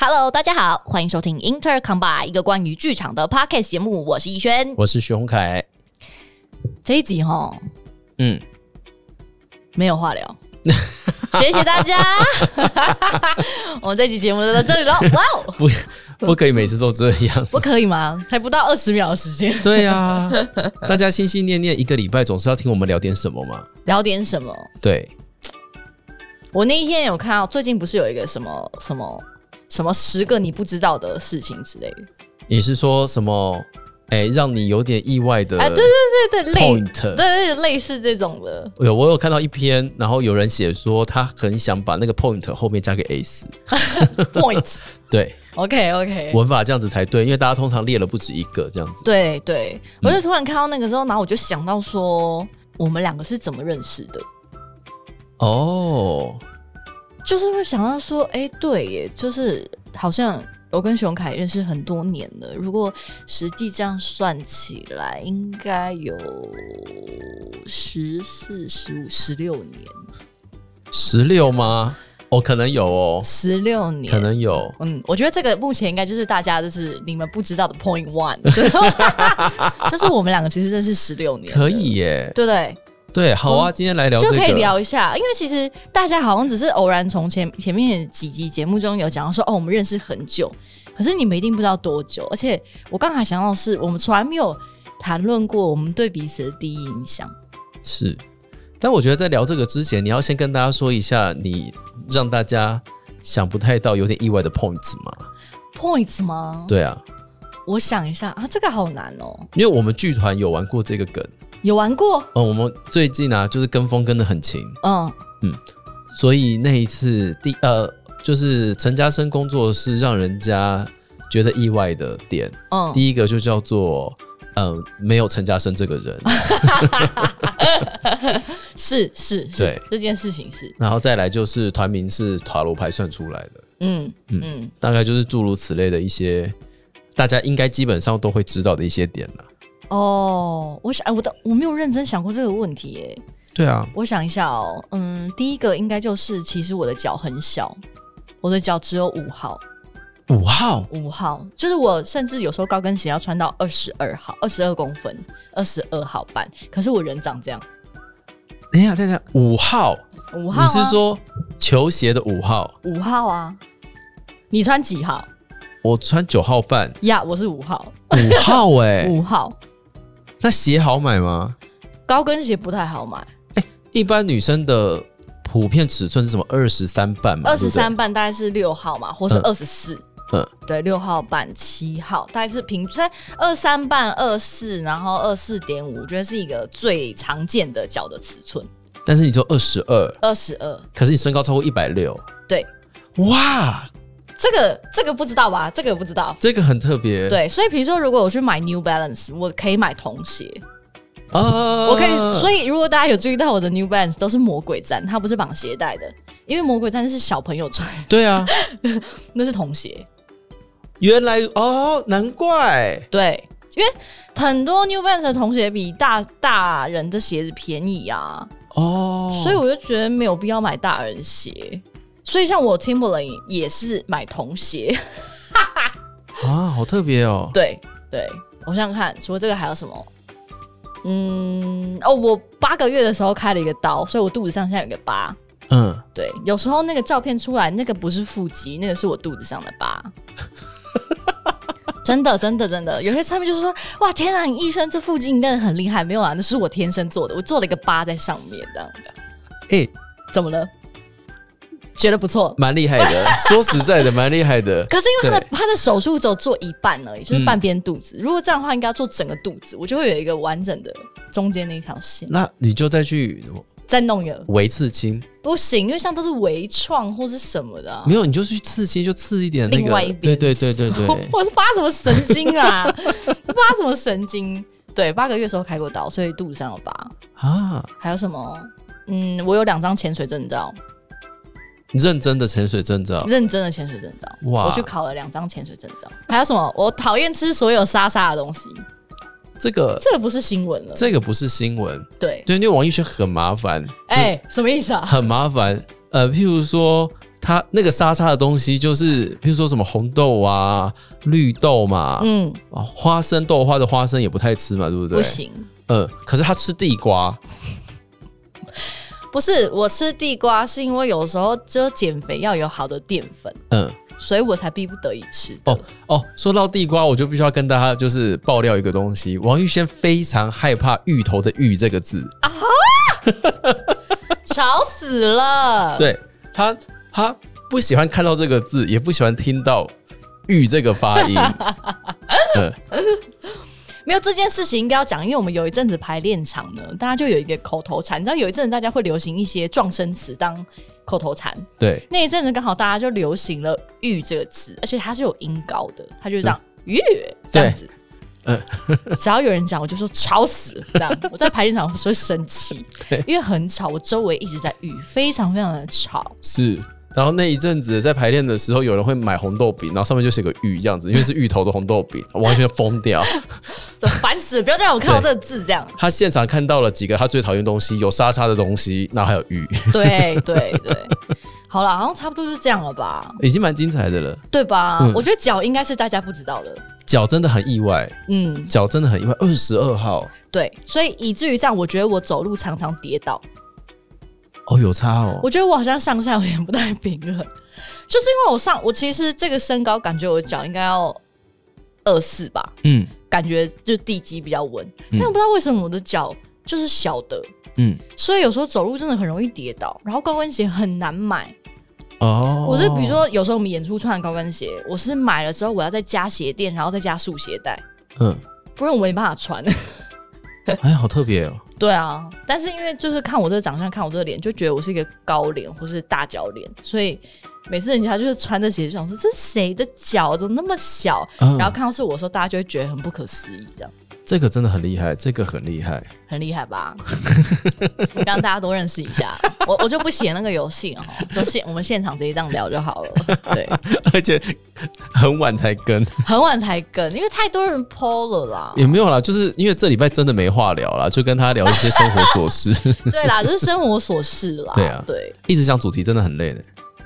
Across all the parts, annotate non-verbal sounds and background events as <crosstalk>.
Hello，大家好，欢迎收听 Inter Combine 一个关于剧场的 podcast 节目，我是逸轩。我是徐宏凯。这一集哈嗯，没有话聊，谢谢大家。<laughs> 我们这集节目就到这里了，哇哦，<laughs> 不不可以每次都这样。不可以吗？才不到二十秒的时间，对呀、大家心心念念一个礼拜，总是要听我们聊点什么嘛。聊点什么？对，我那一天有看到，最近不是有一个什么什么什么十个你不知道的事情之类的？你是说什么？哎、让你有点意外的哎，对对对对，类 point。对对类似这种的。有我有看到一篇，然后有人写说他很想把那个 point 后面加个 s，point。<laughs> <laughs> 对，OK OK，文法这样子才对，因为大家通常列了不止一个这样子。对对，我就突然看到那个之后，然后我就想到说，我们两个是怎么认识的？哦，就是会想到说，哎，对耶，就是好像我跟熊凯认识很多年了，如果实际这样算起来，应该有十四、十五、十六年，十六吗？哦，可能有哦，十六年，可能有。嗯，我觉得这个目前应该就是大家就是你们不知道的 point one，<laughs> 就是我们两个其实认识十六年，可以，耶，对不对？对，好啊，今天来聊这个，就可以聊一下，因为其实大家好像只是偶然从前前面几集节目中有讲到说，哦，我们认识很久，可是你们一定不知道多久。而且我刚才想到的是，我们从来没有谈论过我们对彼此的第一印象。是，但我觉得在聊这个之前，你要先跟大家说一下，你让大家想不太到、有点意外的 points 吗？Points 吗？，对啊，我想一下啊，这个好难哦。因为我们剧团有玩过这个梗，有玩过？嗯，我们最近啊就是跟风跟的很勤，嗯。嗯，所以那一次第呃就是陈嘉生工作是让人家觉得意外的点，嗯，第一个就叫做。嗯，没有陈嘉生这个人，<laughs> 是是是对，这件事情是，然后再来就是团名是塔罗牌算出来的，嗯嗯大概就是诸如此类的一些，大家应该基本上都会知道的一些点了。哦，我想，哎，我的我没有认真想过这个问题耶。对啊，我想一下哦，嗯，第一个应该就是，其实我的脚很小，我的脚只有五号，五号？五号，就是我甚至有时候高跟鞋要穿到二十二号，二十二公分，二十二号半，可是我人长这样，等一下，等一下，五号，五号、啊，你是说球鞋的五号？五号啊？你穿几号？我穿九号半，呀我是五号，五号哎、<laughs> 五号，那鞋好买吗？高跟鞋不太好买，一般女生的普遍尺寸是什么？二十三半嘛，二十三半大概是六号嘛，或是嗯二十四。嗯对，六号半、七号，大概是平均二三半、二四，然后二四点五，我觉得是一个最常见的脚的尺寸。但是你只有二十二，二十二，可是你身高超过一百六，对，哇，这个这个不知道吧？这个不知道。这个很特别。对，所以比如说，如果我去买 New Balance，我可以买童鞋，啊，我可以。所以如果大家有注意到我的 New Balance 都是魔鬼毡，它不是绑鞋带的，因为魔鬼毡是小朋友穿，对啊，<laughs> 那是童鞋。原来哦，难怪对，因为很多 New Balance 的童鞋比大大人的鞋子便宜啊，哦，所以我就觉得没有必要买大人鞋。所以像我 Timberland 也是买童鞋。啊，好特别哦。<laughs> 对对，我想想看，除了这个还有什么？嗯，哦，我八个月的时候开了一个刀，所以我肚子上现在有个疤。嗯，对，有时候那个照片出来，那个不是腹肌，那个是我肚子上的疤。<laughs> 真的，真的，真的，有些上面就是说，哇，天啊，你医生这腹肌应该很厉害，没有啊，那是我天生做的，我做了一个疤在上面，这样的。哎、怎么了？觉得不错。蛮厉害的。<laughs> 说实在的，蛮厉害的。可是因为他的他的手术只有做一半而已，就是嗯半边肚子。如果这样的话，应该要做整个肚子，我就会有一个完整的中间那一条线。那你就再去再弄一个微刺青，不行，因为像都是微创或是什么的、啊。没有你就去刺青，就刺一点那个。另外一边，对对对对我对。<laughs> 我是发什么神经啊？<laughs> 发什么神经？对，八个月的时候开过刀，所以肚子上有疤。啊，还有什么？嗯，我有两张潜水证照，认真的潜水证照，认真的潜水证照。哇我去考了两张潜水证照。还有什么？我讨厌吃所有沙沙的东西，这个这个不是新闻了。这个不是新闻，对，对，因为王艺轩很麻烦，哎、什么意思啊？很麻烦。呃，譬如说他那个沙沙的东西，就是譬如说什么红豆啊、绿豆嘛，嗯，啊花生豆花的花生也不太吃嘛，对不对？不行，嗯，可是他吃地瓜，不是我吃地瓜是因为有时候只有减肥要有好的淀粉，嗯，所以我才逼不得已吃的。哦哦，说到地瓜，我就必须要跟大家就是爆料一个东西，王玉轩非常害怕芋头的“芋”这个字。啊，吵死了！，<laughs> 对他他不喜欢看到这个字，也不喜欢听到“芋”这个发音，<laughs> 嗯，没有这件事情应该要讲，因为我们有一阵子排练场呢，大家就有一个口头禅，你知道有一阵子大家会流行一些撞声词当口头禅，对，那一阵子刚好大家就流行了“玉”这个词，而且它是有音高的，它就这样“玉”这样子。嗯只要有人讲，我就说吵死这样。我在排练场是会生气，<laughs> 因为很吵，我周围一直在玉，非常非常的吵。是。然后那一阵子在排练的时候，有人会买红豆饼，然后上面就写个“芋”这样子，因为是芋头的红豆饼，完全疯掉。<laughs> 就烦死了！不要再让我看到这个字，这样。他现场看到了几个他最讨厌的东西，有沙沙的东西，然后还有芋，对对对，好了，好像差不多就这样了吧，<laughs> 已经蛮精彩的了。对吧？嗯我觉得脚应该是大家不知道的，脚真的很意外，嗯，脚真的很意外。二十二号对，所以以至于这样，我觉得我走路常常跌倒，哦，有差哦。我觉得我好像上下有点不太平衡，就是因为我上我其实这个身高，感觉我的脚应该要二四吧，嗯感觉就地基比较稳，嗯但我不知道为什么我的脚就是小的，嗯所以有时候走路真的很容易跌倒，然后高跟鞋很难买。哦，我是比如说有时候我们演出穿的高跟鞋，我是买了之后我要再加鞋垫，然后再加束鞋带，嗯，不然我没办法穿。<laughs> 哎，好特别哦。对啊，但是因为就是看我这个长相，看我这个脸，就觉得我是一个高脸或是大脚脸，所以每次人家就是穿着鞋就想说这是谁的脚？怎么那么小，嗯。然后看到是我的时候，大家就会觉得很不可思议，这样这个真的很厉害，这个很厉害。很厉害吧？<laughs> 让大家都认识一下，我我就不写那个游戏了哈，就现我们现场直接这样聊就好了。对，<laughs> 而且很晚才跟，很晚才跟，因为太多人 PO 了啦。也没有啦，就是因为这礼拜真的没话聊啦，就跟他聊一些生活琐事。<laughs> 对啦，就是生活琐事啦。对啊对，一直讲主题真的很累的。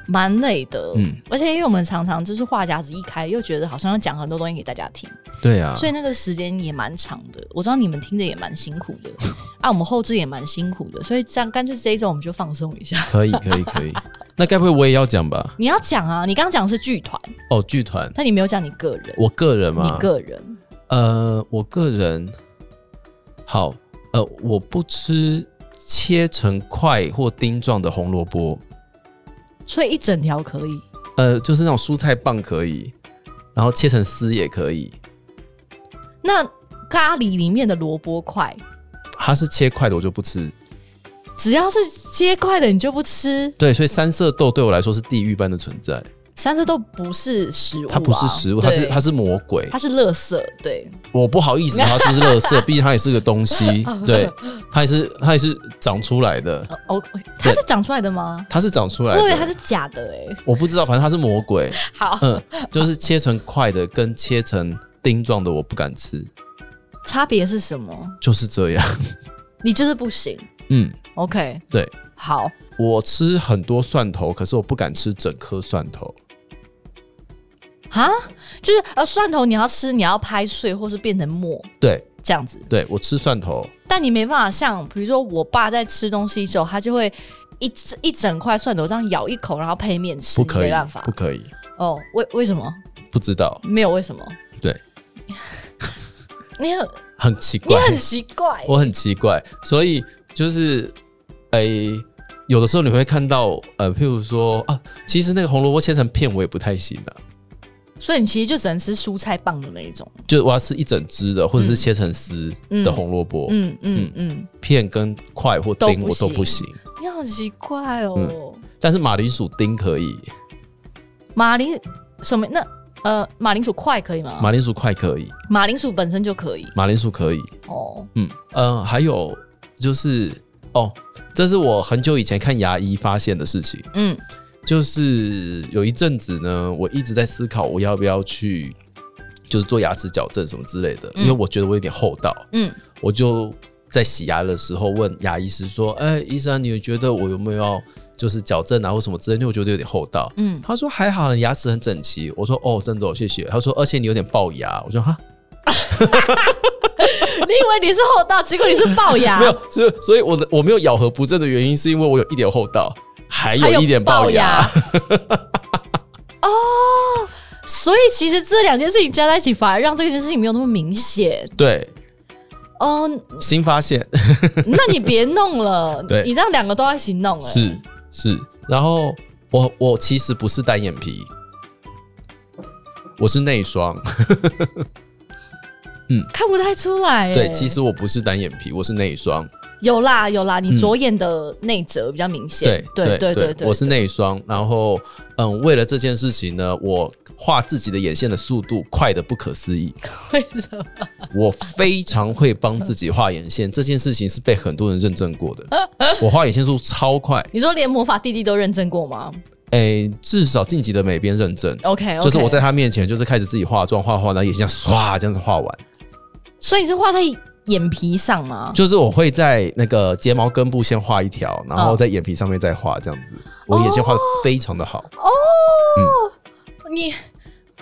蛮累的。嗯而且因为我们常常就是话匣子一开，又觉得好像要讲很多东西给大家听，对啊，所以那个时间也蛮长的。我知道你们听的也蛮辛苦的，<laughs> 啊，我们后置也蛮辛苦的，所以这样干脆这一周我们就放松一下。可以可以可以。那该不会我也要讲吧？<laughs> 你要讲啊，你刚刚讲的是剧团，哦，剧团，但你没有讲你个人，我个人你嘛，个人呃，我个人好，呃，我不吃切成块或丁状的红萝卜，所以一整条可以。呃，就是那种蔬菜棒可以，然后切成丝也可以。那咖喱里面的萝卜块，它是切块的，我就不吃。只要是切块的你就不吃，对，所以三色豆对我来说是地狱般的存在，三色豆不是食物、啊，它不是食物，它是它是魔鬼。它是垃圾，对，我不好意思，它是不是垃圾？<laughs> 毕竟它也是个东西，对，它也是它也是长出来的，呃哦，它是长出来的吗？它是长出来的。我以为它是假的哎、我不知道，反正它是魔鬼。好，嗯，就是切成块的跟切成丁状的，我不敢吃，差别是什么？就是这样。你就是不行。嗯，OK，对，好，我吃很多蒜头，可是我不敢吃整颗蒜头。哈，就是呃，蒜头你要吃，你要拍碎或是变成末对，这样子，对我吃蒜头，但你没办法像，比如说我爸在吃东西之后，他就会一一整块蒜头这样咬一口，然后配面吃，不可以没办法，不可以，哦，为为什么？不知道，没有为什么？对，<laughs> 你很很奇怪，你很奇怪，我很奇怪，所以就是，诶、有的时候你会看到，呃，譬如说啊，其实那个红萝卜切成片我也不太行啊，所以你其实就只能吃蔬菜棒的那一种。就是我要吃一整只的，或者是切成丝的红萝卜，嗯嗯嗯，片跟块或丁我都不行。行，你好奇怪哦。但是马铃薯丁可以，马铃什么？那呃，马铃薯块可以吗？马铃薯块可以，马铃薯本身就可以。马铃薯可以，哦。嗯。呃，还有就是哦，这是我很久以前看牙医发现的事情。嗯就是有一阵子呢，我一直在思考我要不要去，就是做牙齿矫正什么之类的，嗯因为我觉得我有点厚道，嗯我就在洗牙的时候问牙医师说：“哎、医生，你觉得我有没有要就是矫正啊或什么之类，因为我觉得有点厚道。嗯，他说还好，你牙齿很整齐。我说哦，真的、哦，谢谢。他说而且你有点龅牙。我说哈，<laughs> 你以为你是厚道，结果你是龅牙，<laughs> 没有，所以所以我的我没有咬合不正的原因是因为我有一点厚道，还还有一点龅牙。<laughs> 哦，所以其实这两件事情加在一起，反而让这件事情没有那么明显。对，哦，新发现 <laughs> 那你别弄了，<laughs> 对你这样两个都要一起弄了。是是。然后我我其实不是单眼皮，我是内双。嗯看不太出来耶。对，其实我不是单眼皮，我是内双。有啦有啦，你左眼的内折比较明显。对对对对，我是内双。然后，嗯，为了这件事情呢，我画自己的眼线的速度快的不可思议。为什么？我非常会帮自己画眼线，这件事情是被很多人认证过的。<laughs> 我画眼线速度超快，你说连魔法弟弟都认证过吗诶、至少晋级的美编认证。？OK，, 就是我在，他面前，就是开始自己化妆画画，然后眼线唰这样子画完。所以你是画在眼皮上吗？就是我会在那个睫毛根部先画一条，然后在眼皮上面再画这样子。我眼线画的非常的好。哦，你，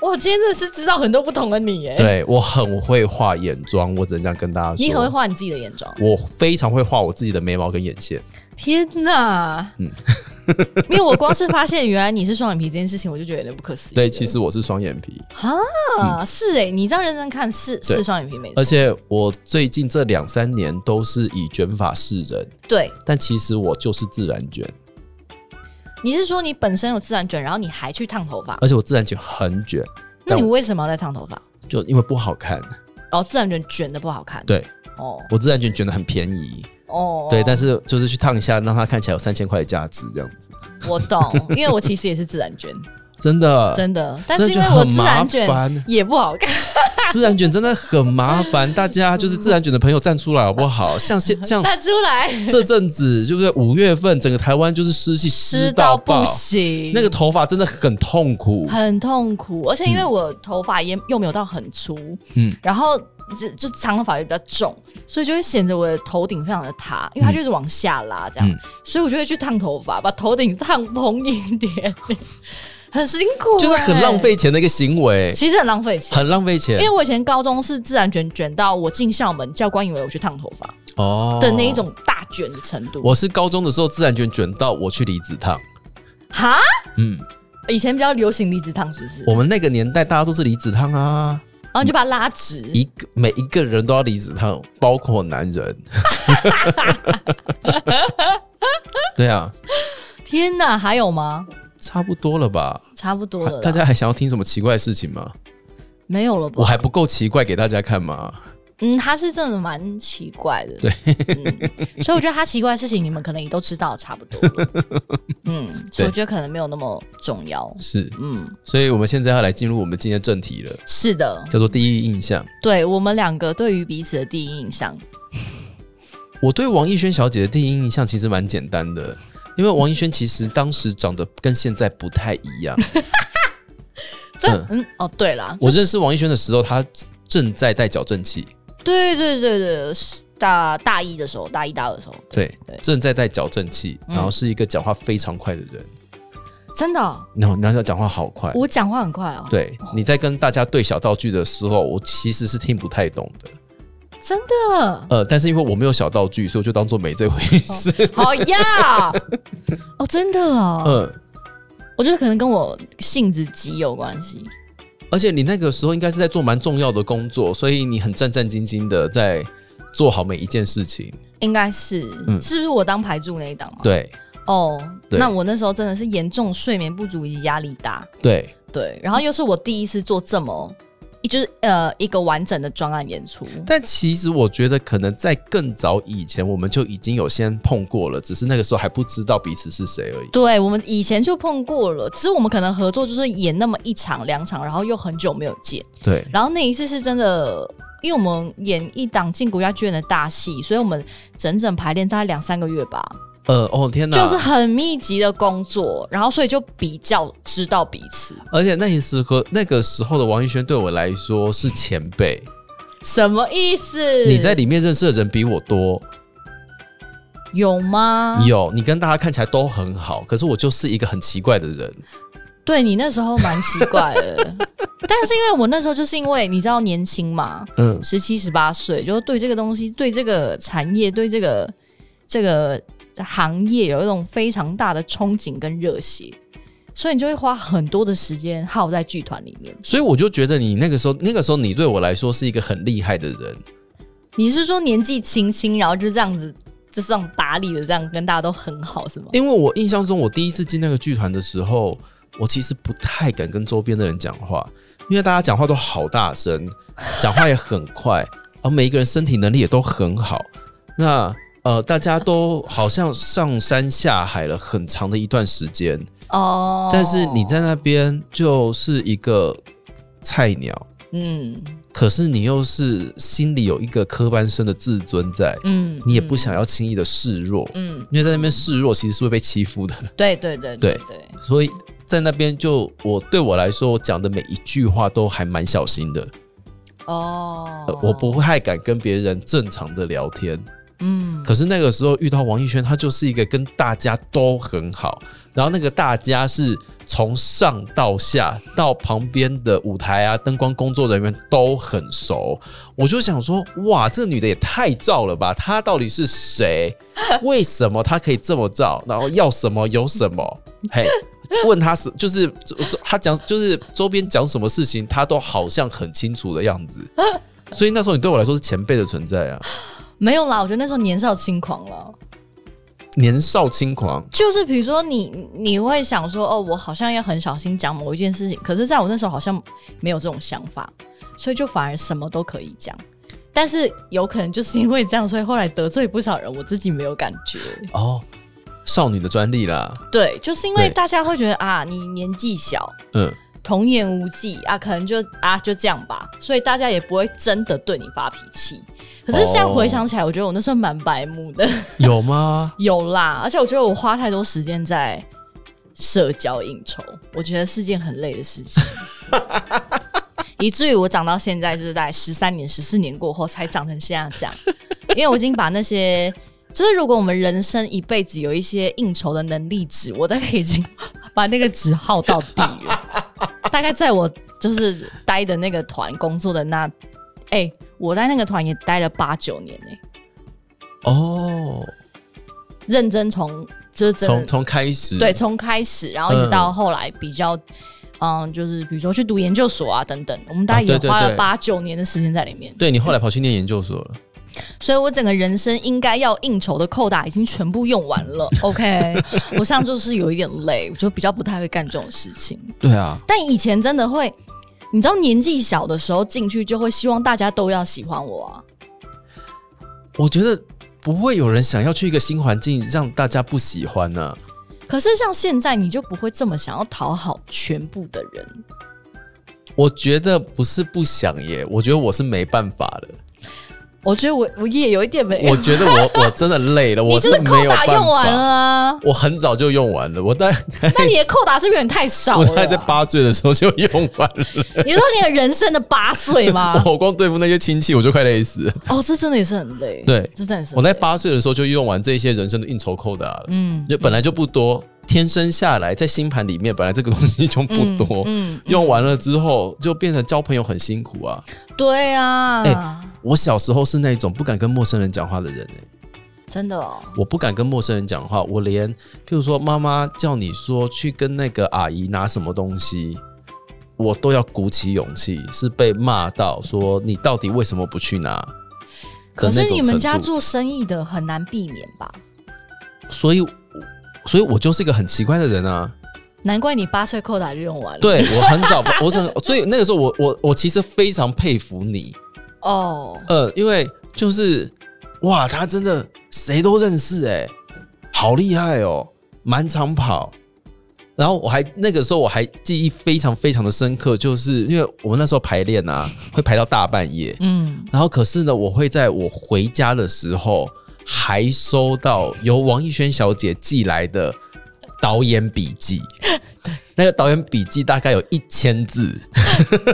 我今天真的是知道很多不同的你耶。，对我很会画眼妆，我只能这样跟大家说。你很会，画你自己的眼妆。我非常会画我自己的眉毛跟眼线。天哪！嗯 <laughs> 因为我光是发现原来你是双眼皮这件事情，我就觉得有点不可思议。对，其实我是双眼皮，啊，是哎，你这样认真看是是双眼皮没错而。且我最近这两三年都是以卷发示人，对，但其实我就是自然卷，你是说你本身有自然卷，然后你还去烫头发？而且我自然卷很卷，那你为什么要再烫头发？就因为不好看。哦，自然卷卷的不好看。对哦我自然卷卷的很便宜，哦，对，但是就是去烫一下，让它看起来有三千块的价值，这样子，我懂，因为我其实也是自然卷，<laughs> 真的，真的，但是因为我自然卷。也不好看。自然卷真的很麻烦，大家就是自然卷的朋友站出来好不好？像现像 <laughs> 站出来这阵子，对不对？五月份整个台湾就是湿气湿到不，行，那个头发真的很痛苦。很痛苦，而且因为我头发也又没有到很粗，嗯嗯，然后就就长头发也比较重，所以就会显得我的头顶非常的塌，因为它就是往下拉这样，嗯所以我就会去烫头发，把头顶烫蓬一点，<laughs> 很辛苦、就是很浪。费钱的一个行为，其实很浪费钱，很浪费钱因为我以前高中是自然卷卷到我进校门，教官以为我去烫头发哦的那一。种大卷的程度。我是高中的时候自然卷卷到我去离子烫，哈，嗯，以前比较流行离子烫，是不是？我们那个年代大家都是离子烫啊，然后你就把它拉直，一个每一个人都要离子烫，包括男人。<laughs> 对啊，天哪，还有吗？差不多了吧？差不多了，大家还想要听什么奇怪的事情吗？没有了吧？我还不够奇怪给大家看吗？嗯，他是真的蛮奇怪的，对。嗯，所以我觉得他奇怪的事情，你们可能也都知道差不多了，嗯，所以我觉得可能没有那么重要，是，嗯，所以我们现在要来进入我们今天的正题了，是的，叫做第一印象。对我们两个对于彼此的第一印象，<laughs> 我对王艺轩小姐的第一印象其实蛮简单的，因为王艺轩其实当时长得跟现在不太一样。<laughs> 这嗯。嗯哦，对了，我认识王艺轩的时候，她正在戴矫正器，对对对对，是大大一的时候，大一大二的时候，对对，正在戴矫正器，嗯。然后是一个讲话非常快的人，真的哦、然后然后讲话好快。我讲话很快哦，对，你在跟大家对小道具的时候，我其实是听不太懂的。真的，呃，但是因为我没有小道具，所以我就当做没这回事。<laughs> 好呀，哦，真的哦，<laughs> 嗯，我觉得可能跟我性子急有关系。而且你那个时候应该是在做蛮重要的工作，所以你很战战兢兢的在做好每一件事情。应该是，嗯。是不是我当排柱那一档嘛？，对。哦，对。那我那时候真的是严重睡眠不足以及压力大，对，对，然后又是我第一次做这么，就是呃一个完整的专案演出，但其实我觉得可能在更早以前，我们就已经有先碰过了，只是那个时候还不知道彼此是谁而已。对我们以前就碰过了，只是我们可能合作就是演那么一场两场，然后又很久没有见，对，然后那一次是真的。因为我们演一档进国家剧院的大戏，所以我们整整排练大概两三个月吧，呃，哦天哪，就是很密集的工作，然后所以就比较知道彼此。而且那时候那个时候的王艺轩对我来说是前辈，什么意思？你在里面认识的人比我多，有吗？有，你跟大家看起来都很好，可是我就是一个很奇怪的人。对你那时候蛮奇怪的，<laughs> 但是因为我那时候就是因为你知道年轻嘛，嗯，十七十八岁，就对这个东西、对这个产业、对这个这个行业有一种非常大的憧憬跟热血，所以你就会花很多的时间耗在剧团里面。所以我就觉得你那个时候，那个时候你对我来说是一个很厉害的人。你是说年纪轻轻，然后就这样子，就这样打理的，这样跟大家都很好，是吗？因为我印象中，我第一次进那个剧团的时候，我其实不太敢跟周边的人讲话，因为大家讲话都好大声，讲话也很快，而每一个人身体能力也都很好。那呃，大家都好像上山下海了很长的一段时间，哦，但是你在那边就是一个菜鸟，嗯。可是你又是心里有一个科班生的自尊在，嗯，你也不想要轻易的示弱，嗯，因为在那边示弱其实是会被欺负的。对对对对对，所以在那边就我对我来说，我讲的每一句话都还蛮小心的，哦。呃，我不太敢跟别人正常的聊天。嗯可是那个时候遇到王艺轩，他就是一个跟大家都很好，然后那个大家是从上到下到旁边的舞台啊、灯光工作人员都很熟。我就想说，哇，这女的也太照了吧！她到底是谁？<laughs> 为什么她可以这么照？然后要什么有什么？嘿。问他是就是周周他讲就是周边讲什么事情，他都好像很清楚的样子，所以那时候你对我来说是前辈的存在啊。没有啦，我觉得那时候年少轻狂了。年少轻狂，就是比如说你你会想说哦，我好像要很小心讲某一件事情，可是在我那时候好像没有这种想法，所以就反而什么都可以讲。但是有可能就是因为这样，所以后来得罪不少人，我自己没有感觉。哦，少女的专利啦，对，就是因为大家会觉得啊，你年纪小，嗯，童言无忌啊，可能就啊就这样吧，所以大家也不会真的对你发脾气。可是现在回想起来，我觉得我那时候蛮白目的，有吗？<laughs> 有啦，而且我觉得我花太多时间在社交应酬，我觉得是件很累的事情，<laughs> 以至于我长到现在就是在十三年、十四年过后才长成现在这样，因为我已经把那些。就是如果我们人生一辈子有一些应酬的能力值，我大概已经把那个纸耗到底了。大概在我就是待的那个团工作的那，哎、我在那个团也待了八九年呢、哦，认真从就是从从开始，对，从开始，然后一直到后来比较，嗯。就是比如说去读研究所啊等等，我们大概也花了八九年的时间在里面，对你后来跑去念研究所了，所以我整个人生应该要应酬的扣打已经全部用完了。<laughs> OK，我现在就是有一点累，我就比较不太会干这种事情。对啊，但以前真的会，你知道年纪小的时候进去就会希望大家都要喜欢我啊。我觉得不会有人想要去一个新环境让大家不喜欢呢、可是像现在，你就不会这么想要讨好全部的人。我觉得不是不想耶，我觉得我是没办法了。我觉得我我也有一点没我，觉得我我真的累了，<laughs> 你我真的就是扣打用完了。啊。我很早就用完了，我大概 <laughs> 那你的扣打是不是有点太少了啊？<laughs> 我大概在八岁的时候就用完了。你说你的人生的八岁吗？我光对付那些亲戚我就快累死了。哦，这真的也是很累。对这真的是我在八岁的时候就用完这些人生的应酬扣打了，嗯就本来就不多，天生下来在星盘里面本来这个东西就不多，嗯，嗯用完了之后就变成交朋友很辛苦啊。对啊，哎我小时候是那种不敢跟陌生人讲话的人、欸，真的哦，我不敢跟陌生人讲话，我连譬如说妈妈叫你说去跟那个阿姨拿什么东西，我都要鼓起勇气，是被骂到说你到底为什么不去拿？可是你们家做生意的很难避免吧？所以，所以我就是一个很奇怪的人啊。难怪你八岁扣打就用完了。对我很早，我是很所以那个时候我我我其实非常佩服你，哦，呃，因为就是哇，他真的谁都认识哎、好厉害哦，满场跑。然后我还那个时候我还记忆非常非常的深刻，就是因为我们那时候排练啊，<laughs> 会排到大半夜，嗯，然后可是呢，我会在我回家的时候还收到由王艺轩小姐寄来的导演笔记。<laughs> 那个导演笔记大概有一千字，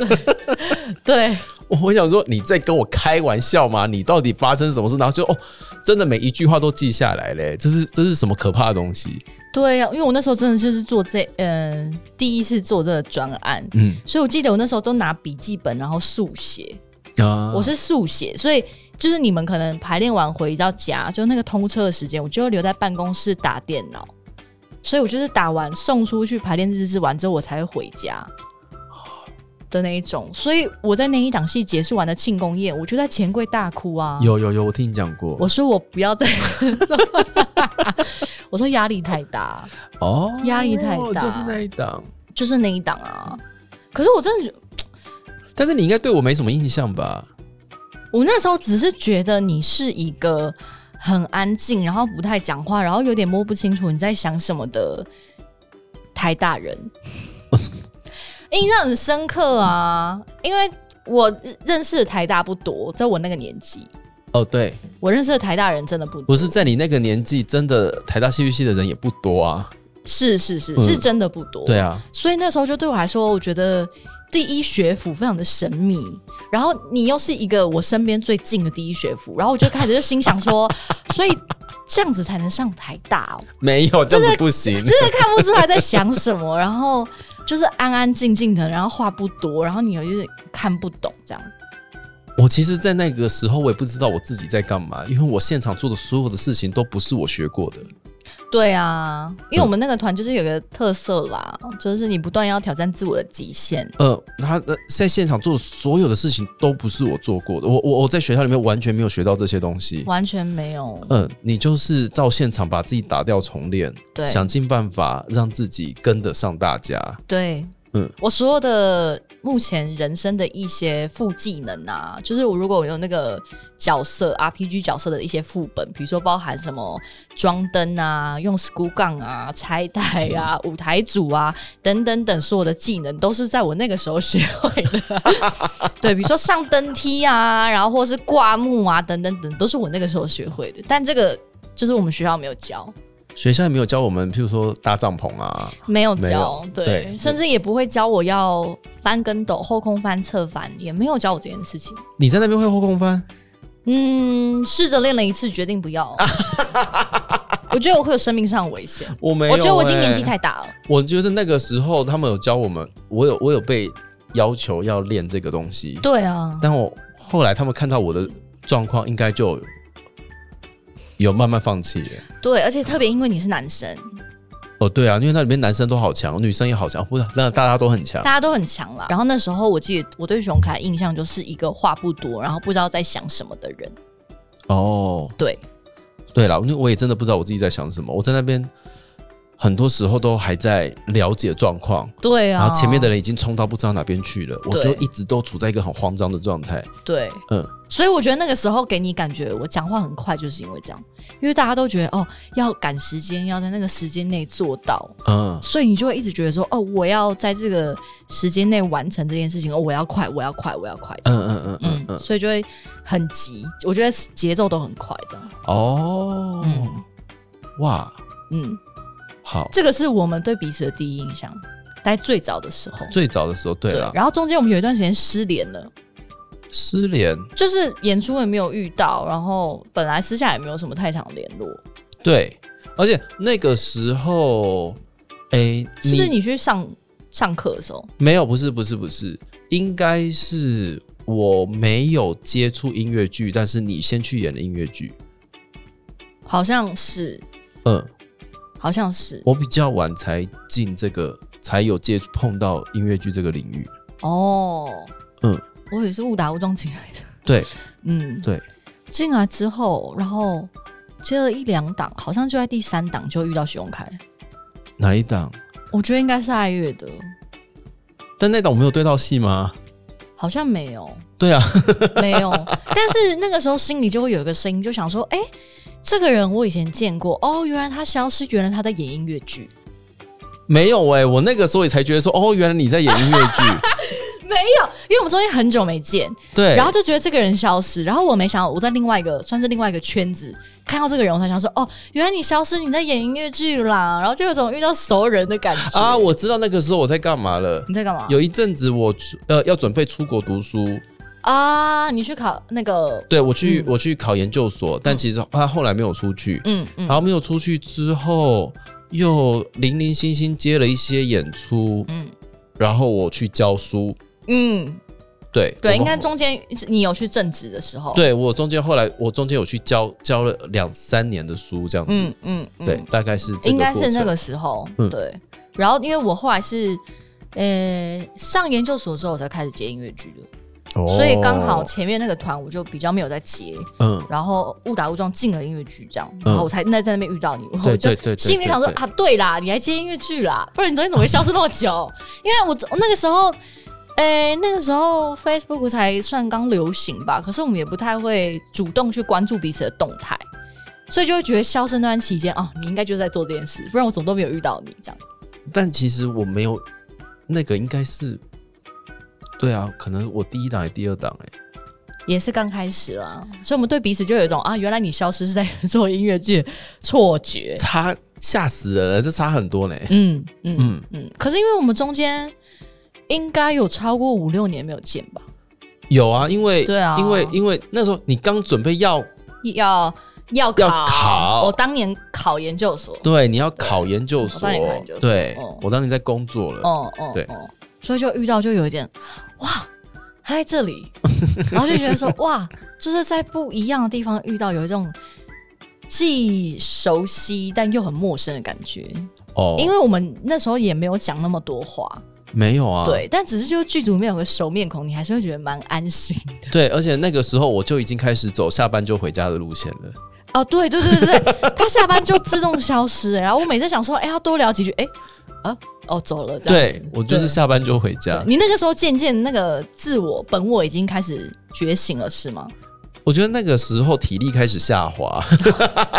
<laughs> 对，我我想说你在跟我开玩笑吗？你到底发生什么事？然后就哦，真的每一句话都记下来嘞，这是这是什么可怕的东西？对呀、因为我那时候真的就是做这，嗯、第一次做这个专案，嗯所以我记得我那时候都拿笔记本，然后速写。啊我是速写，所以就是你们可能排练完回到家，就那个通车的时间，我就会留在办公室打电脑。所以我就是打完送出去排练日志完之后，我才会回家的那一种。所以我在那一档戏结束完的庆功宴，我就在钱柜大哭啊！有有有，我听你讲过。我说我不要再，<laughs> 我说压力太大，哦压力太大就是那一档。就是那一档啊。可是我真的觉得，但是你应该对我没什么印象吧？我那时候只是觉得你是一个很安静，然后不太讲话，然后有点摸不清楚你在想什么的台大人，<laughs> 印象很深刻啊。因为我认识的台大不多，在我那个年纪，哦，对，我认识的台大人真的不多。不是在你那个年纪，真的台大戏剧系的人也不多啊。是是是，嗯是真的不多。对啊，所以那时候就对我来说，我觉得第一学府非常的神秘。然后你又是一个我身边最近的第一学府，然后我就开始就心想说，<laughs> 所以这样子才能上台大哦，没有这样子不行。就是看不出来在想什么，然后就是安安静静的，然后话不多，然后你又有点看不懂这样。我其实，在那个时候，我也不知道我自己在干嘛，因为我现场做的所有的事情都不是我学过的。对啊，因为我们那个团就是有个特色啦，就是你不断要挑战自我的极限。呃，他呃在现场做的所有的事情都不是我做过的。我我我在学校里面完全没有学到这些东西。完全没有，嗯，你就是照现场把自己打掉重练，对想尽办法让自己跟得上大家。对，嗯我所有的目前人生的一些副技能啊，就是我如果我有那个角色 RPG 角色的一些副本，比如说包含什么装灯啊、用 school 杠啊、拆台啊、<laughs> 舞台组啊等等等，所有的技能都是在我那个时候学会的。<laughs> 对，比如说上登梯啊，然后或是挂幕啊等等等，都是我那个时候学会的。但这个就是我们学校没有教。学校也没有教我们，譬如说搭帐篷啊，没有教有，对，对甚至也不会教我要翻跟斗、后空翻、侧翻，也没有教我这件事情。你在那边会后空翻？嗯，试着练了一次，决定不要。<laughs> 我觉得我会有生命上的危险。我没有、我觉得我已经年纪欸太大了。我觉得那个时候他们有教我们，我有我有被要求要练这个东西，对啊，但我后来他们看到我的状况，应该就有慢慢放弃了。对，而且特别因为你是男生，哦，对啊，因为那里面男生都好强，女生也好强，不是，真的大家都很强大。家都很强啦。然后那时候我记得我对熊凯印象就是一个话不多，然后不知道在想什么的人。哦，对，对了，因为我也真的不知道我自己在想什么，我在那边很多时候都还在了解状况，对啊。然后前面的人已经冲到不知道哪边去了，我就一直都处在一个很慌张的状态。对，嗯，所以我觉得那个时候给你感觉我讲话很快，就是因为这样，因为大家都觉得哦要赶时间，要在那个时间内做到，嗯，所以你就会一直觉得说哦我要在这个时间内完成这件事情，哦我要快，我要快，我要快，嗯嗯嗯嗯嗯，嗯，所以就会很急，我觉得节奏都很快这样，哦，嗯哇，嗯，好，这个是我们对彼此的第一印象，在最早的时候。最早的时候，对了，然后中间我们有一段时间失联了，失联，就是演出也没有遇到，然后本来私下也没有什么太长的联络，对，而且那个时候，哎，是不是你去上上课的时候？没有？不是，不是，不是，应该是我没有接触音乐剧，但是你先去演了音乐剧。好像是，嗯，好像是我比较晚才进这个，才有接触碰到音乐剧这个领域。哦。嗯，我也是误打误撞进来的。对，嗯，对。进来之后，然后接了一两档，好像就在第三档就遇到徐永凯，哪一档？我觉得应该是爱乐的，但那档我没有对到戏吗？好像没有，对啊，<laughs> 没有。但是那个时候心里就会有一个声音，就想说，哎、这个人我以前见过，哦，原来他消失，原来他在演音乐剧。没有哎、我那个时候也才觉得说，哦，原来你在演音乐剧。<laughs> <laughs> 没有，因为我们中间很久没见，对，然后就觉得这个人消失，然后我没想到我在另外一个算是另外一个圈子看到这个人，我才想说哦，原来你消失，你在演音乐剧啦，然后就有种遇到熟人的感觉？啊，我知道那个时候我在干嘛了。你在干嘛？有一阵子我出呃要准备出国读书，啊，你去考那个，对我去、嗯。我去考研究所，但其实他后来没有出去，嗯嗯。然后没有出去之后，又零零星星接了一些演出，嗯。然后我去教书，嗯，对对，我应该中间你有去正职的时候，，对我中间后来我中间有去教教了两三年的书，这样子，嗯嗯嗯，对，大概是这个应该是那个时候，嗯。对。然后因为我后来是，呃，上研究所之后我才开始接音乐剧的，哦。所以刚好前面那个团我就比较没有在接，嗯，然后误打误撞进了音乐剧，这样，嗯。然后我才那在那边遇到你，我就对对对对心里想说啊，对啦，你还接音乐剧啦，不然你昨天怎么会消失那么久？因为我我那个时候。诶、那个时候 Facebook 才算刚流行吧，可是我们也不太会主动去关注彼此的动态，所以就会觉得消失那段期间，哦，你应该就在做这件事，不然我怎么都没有遇到你这样。但其实我没有那个应该是，对啊，可能我第一档还是第二档哎、也是刚开始啦，所以我们对彼此就有一种啊，原来你消失是在 <laughs> 做音乐剧错觉。差吓死人了，这差很多呢。嗯嗯嗯，嗯，可是因为我们中间应该有超过五六年没有见吧？有啊，因为对啊。因为因为那时候你刚准备要要要考，要考。我当年考研究所，对你要考研究我所当年对哦。我当年在工作了，哦哦对。哦，所以就遇到就有一点哇，他在这里，然后就觉得说 <laughs> 哇，就是在不一样的地方遇到，有一种既熟悉但又很陌生的感觉。哦，因为我们那时候也没有讲那么多话，没有啊，对，但只是就是剧组里面有个熟面孔，你还是会觉得蛮安心的。对，而且那个时候我就已经开始走下班就回家的路线了。哦，对对对对对，<laughs> 他下班就自动消失，然后我每次想说，哎，要多聊几句，哎，啊，哦，走了，这样子对。我就是下班就回家。你那个时候渐渐那个自我本我已经开始觉醒了，是吗？我觉得那个时候体力开始下滑，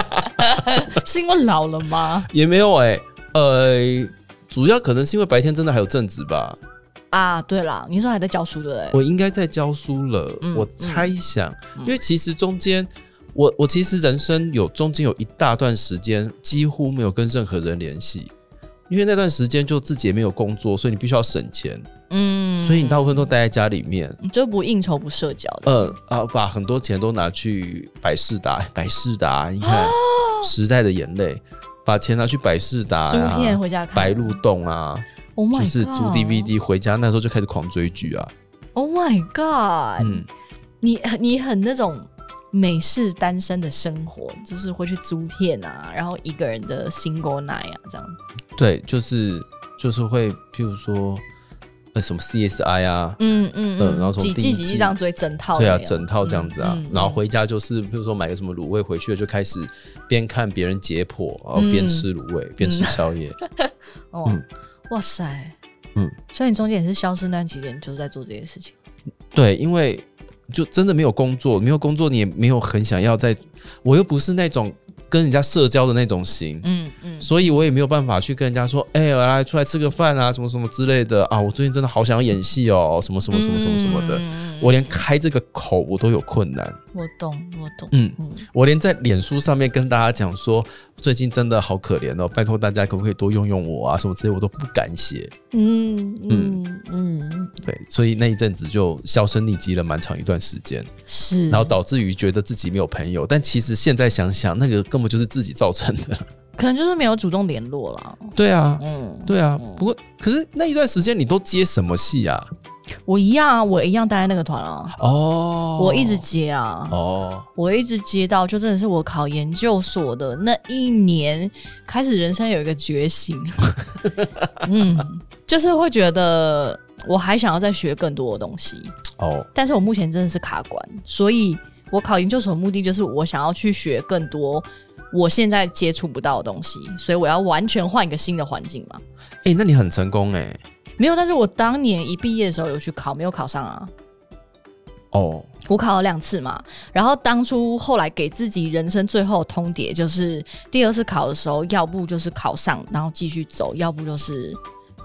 <laughs> 是因为老了吗？也没有哎、呃，主要可能是因为白天真的还有正职吧。啊，对了，你说还在教书的哎，我应该在教书了，嗯我猜想，因为其实中间，我我其实人生有中间有一大段时间几乎没有跟任何人联系，因为那段时间就自己也没有工作，所以你必须要省钱，嗯。所以你大部分都待在家里面。你就不应酬不社交的，呃啊，把很多钱都拿去百事达，百事达，你看《时代的眼泪》，把钱拿去百事达租、片回家看，白鹿洞啊，，Oh my 就是租 DVD 回家，那时候就开始狂追剧啊。Oh my god！、嗯，你你很那种美式单身的生活，就是会去租片啊，然后一个人的 single night 啊，这样。对，就是就是会，譬如说，呃，什么 CSI 啊，嗯嗯嗯然后从几季季几季这样追整套的对啊，整套这样子啊，嗯嗯然后回家就是，譬如说买个什么卤味回去了，就开始边看别人解剖，然后边嗯吃卤味，边吃宵夜。<laughs> 哦，嗯。哇塞，嗯，所以你中间也是消失那段期间，就是在做这些事情。对，因为就真的没有工作，没有工作，你也没有很想要在，我又不是那种跟人家社交的那种型，嗯嗯，所以我也没有办法去跟人家说，哎、我来出来吃个饭啊，什么什么之类的。啊，我最近真的好想要演戏哦，什么什么什么什么什么的，嗯。我连开这个口我都有困难。我懂，我懂。嗯嗯我连在脸书上面跟大家讲说，最近真的好可怜哦，拜托大家可不可以多用用我啊，什么之类，我都不敢写。嗯嗯嗯，对，所以那一阵子就销声匿迹了蛮长一段时间，是。然后导致于觉得自己没有朋友，但其实现在想想，那个根本就是自己造成的。可能就是没有主动联络了。对啊，嗯，对啊。不过，可是那一段时间你都接什么戏啊？我一样啊，我一样待在那个团啊，哦，我一直接啊，哦，我一直接到，就真的是我考研究所的那一年开始，人生有一个觉醒，<laughs> 嗯，就是会觉得我还想要再学更多的东西，哦，但是我目前真的是卡关，所以我考研究所的目的就是我想要去学更多我现在接触不到的东西，所以我要完全换一个新的环境嘛。哎、那你很成功哎、没有，但是我当年一毕业的时候有去考，没有考上啊。哦，我考了两次嘛，然后当初后来给自己人生最后的通牒就是，第二次考的时候，要不就是考上，然后继续走，要不就是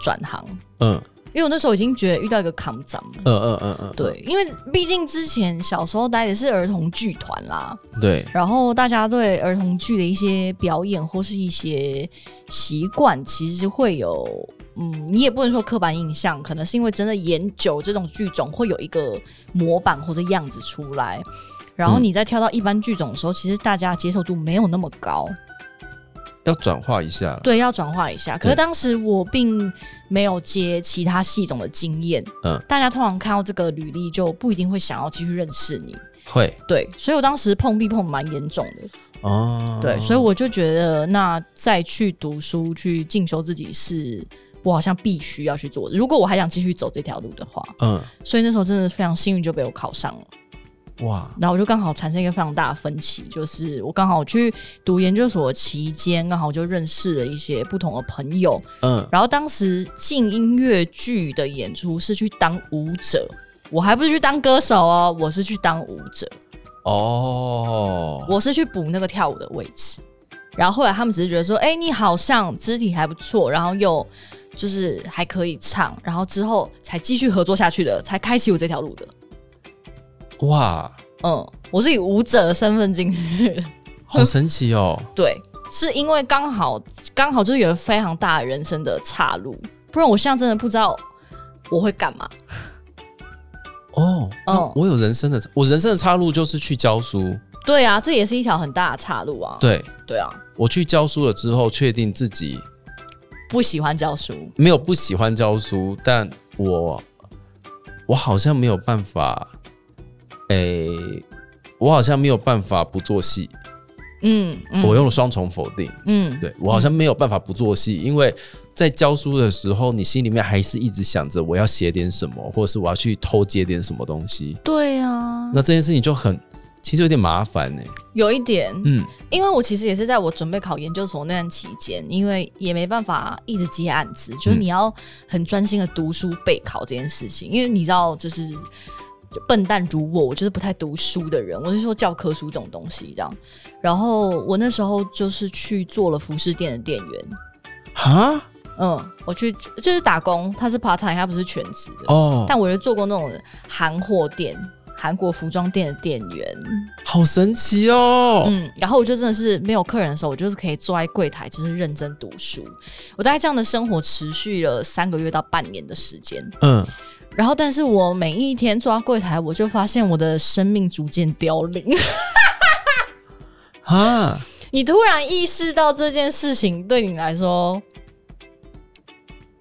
转行。嗯。因为我那时候已经觉得遇到一个扛长了，嗯嗯嗯嗯，对，因为毕竟之前小时候待的是儿童剧团啦，对，然后大家对儿童剧的一些表演或是一些习惯，其实会有嗯，你也不能说刻板印象，可能是因为真的研究这种剧种会有一个模板或者样子出来，然后嗯。你再跳到一般剧种的时候，其实大家接受度没有那么高，要转化一下。对，要转化一下。可是当时我并没有接其他戏种的经验，嗯。大家通常看到这个履历就不一定会想要继续认识你，会。对，所以我当时碰壁碰得蛮严重的。哦，对，所以我就觉得，那再去读书、去进修自己是，我好像必须要去做。如果我还想继续走这条路的话，嗯，所以那时候真的非常幸运就被我考上了。哇，然后我就刚好产生一个非常大的分歧，就是我刚好去读研究所期间，刚好就认识了一些不同的朋友。嗯，然后当时进音乐剧的演出是去当舞者，我还不是去当歌手哦，我是去当舞者。哦，我是去补那个跳舞的位置，然后后来他们只是觉得说，哎、你好像肢体还不错，然后又就是还可以唱，然后之后才继续合作下去的，才开启我这条路的。哇，嗯，我是以舞者的身份进去的，好神奇哦。<laughs> 对，是因为刚好刚好就是有非常大的人生的岔路，不然我现在真的不知道我会干嘛。哦，那嗯我有人生的，我人生的岔路就是去教书。对啊，这也是一条很大的岔路啊。对对啊，我去教书了之后，确定自己不喜欢教书，没有不喜欢教书，但我我好像没有办法，诶、我好像没有办法不做戏。嗯，嗯。我用了双重否定，嗯，对我好像没有办法不做戏，因为在教书的时候，你心里面还是一直想着我要写点什么，或者是我要去偷接点什么东西。对啊，那这件事情就很，其实有点麻烦呢、有一点，嗯，因为我其实也是在我准备考研究所那段期间，因为也没办法一直接案子，就是你要很专心的读书备考这件事情。因为你知道，就是就笨蛋如我，我就是不太读书的人，我是说教科书这种东西这样。然后我那时候就是去做了服饰店的店员，啊，嗯，我去就是打工，他是 part time，他不是全职的，哦，但我就做过那种韩货店。韩国服装店的店员，好神奇哦，嗯，然后我就真的是没有客人的时候，我就是可以坐在柜台，就是认真读书。我大概这样的生活持续了三个月到半年的时间。嗯，然后，但是我每一天坐在柜台，我就发现我的生命逐渐凋零。啊，你突然意识到这件事情对你来说，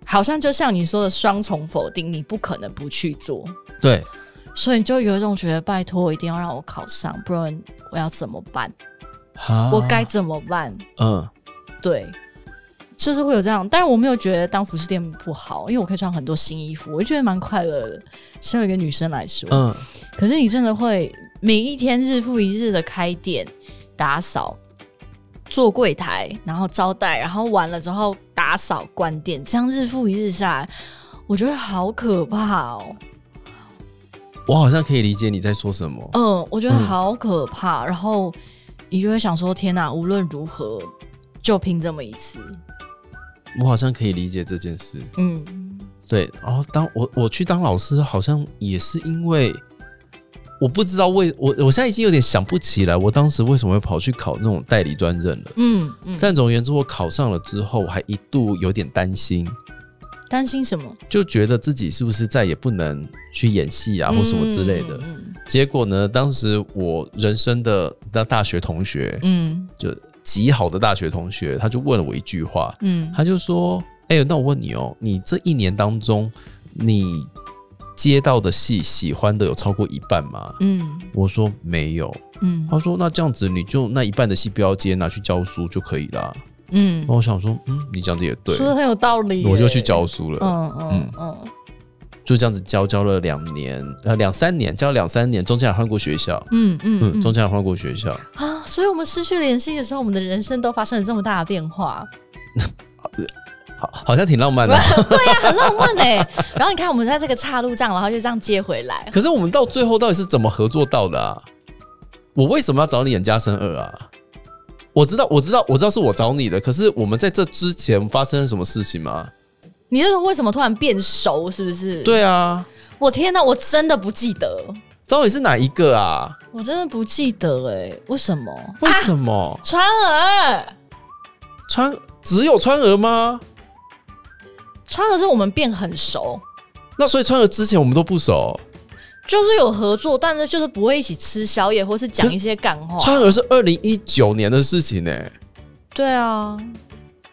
好像就像你说的双重否定，你不可能不去做。对，所以你就有一种觉得，拜托，一定要让我考上，不然我要怎么办？我该怎么办？嗯，对，就是会有这样，但是我没有觉得当服饰店不好，因为我可以穿很多新衣服，我就觉得蛮快乐的。身为一个女生来说，嗯，可是你真的会每一天日复一日的开店、打扫、做柜台，然后招待，然后完了之后打扫、关店，这样日复一日下来，我觉得好可怕哦。我好像可以理解你在说什么。嗯，我觉得嗯好可怕。然后你就会想说：天哪，无论如何就拼这么一次。我好像可以理解这件事。嗯，对，然后当我我去当老师，好像也是因为我不知道为我我现在已经有点想不起来，我当时为什么会跑去考那种代理专任了。嗯嗯，但总而言之，我考上了之后，我还一度有点担心，担心什么就觉得自己是不是再也不能去演戏啊，或什么之类的。结果呢，当时我人生的的大学同学，嗯就极好的大学同学，他就问了我一句话，嗯他就说：“哎、那我问你哦，你这一年当中，你接到的戏喜欢的有超过一半吗？”嗯我说没有。嗯他说：“那这样子你就那一半的戏不要接，拿去教书就可以啦。”嗯那我想说：“嗯，你讲的也对。”说的很有道理耶，我就去教书了，嗯嗯嗯就这样子教教了两年，呃，两三年，教了两三年，中间还换过学校，嗯嗯嗯，嗯中间还换过学校，啊，所以我们失去联系的时候，我们的人生都发生了这么大的变化，<laughs> 好，好像挺浪漫的。<laughs> 对呀、很浪漫哎。<laughs> 然后你看，我们在这个岔路上，然后就这样接回来，可是我们到最后到底是怎么合作到的啊？我为什么要找你演《加深二》啊？我知道，我知道，我知道是我找你的，可是我们在这之前发生了什么事情吗？你这个为什么突然变熟？是不是？，对啊，我天哪，我真的不记得，到底是哪一个啊？我真的不记得哎，为什么？为什么、川儿，川只有川儿吗？川儿是我们变很熟，那所以川儿之前我们都不熟，就是有合作，但是就是不会一起吃宵夜，或是讲一些干话。川河是二零一九年的事情呢、对啊，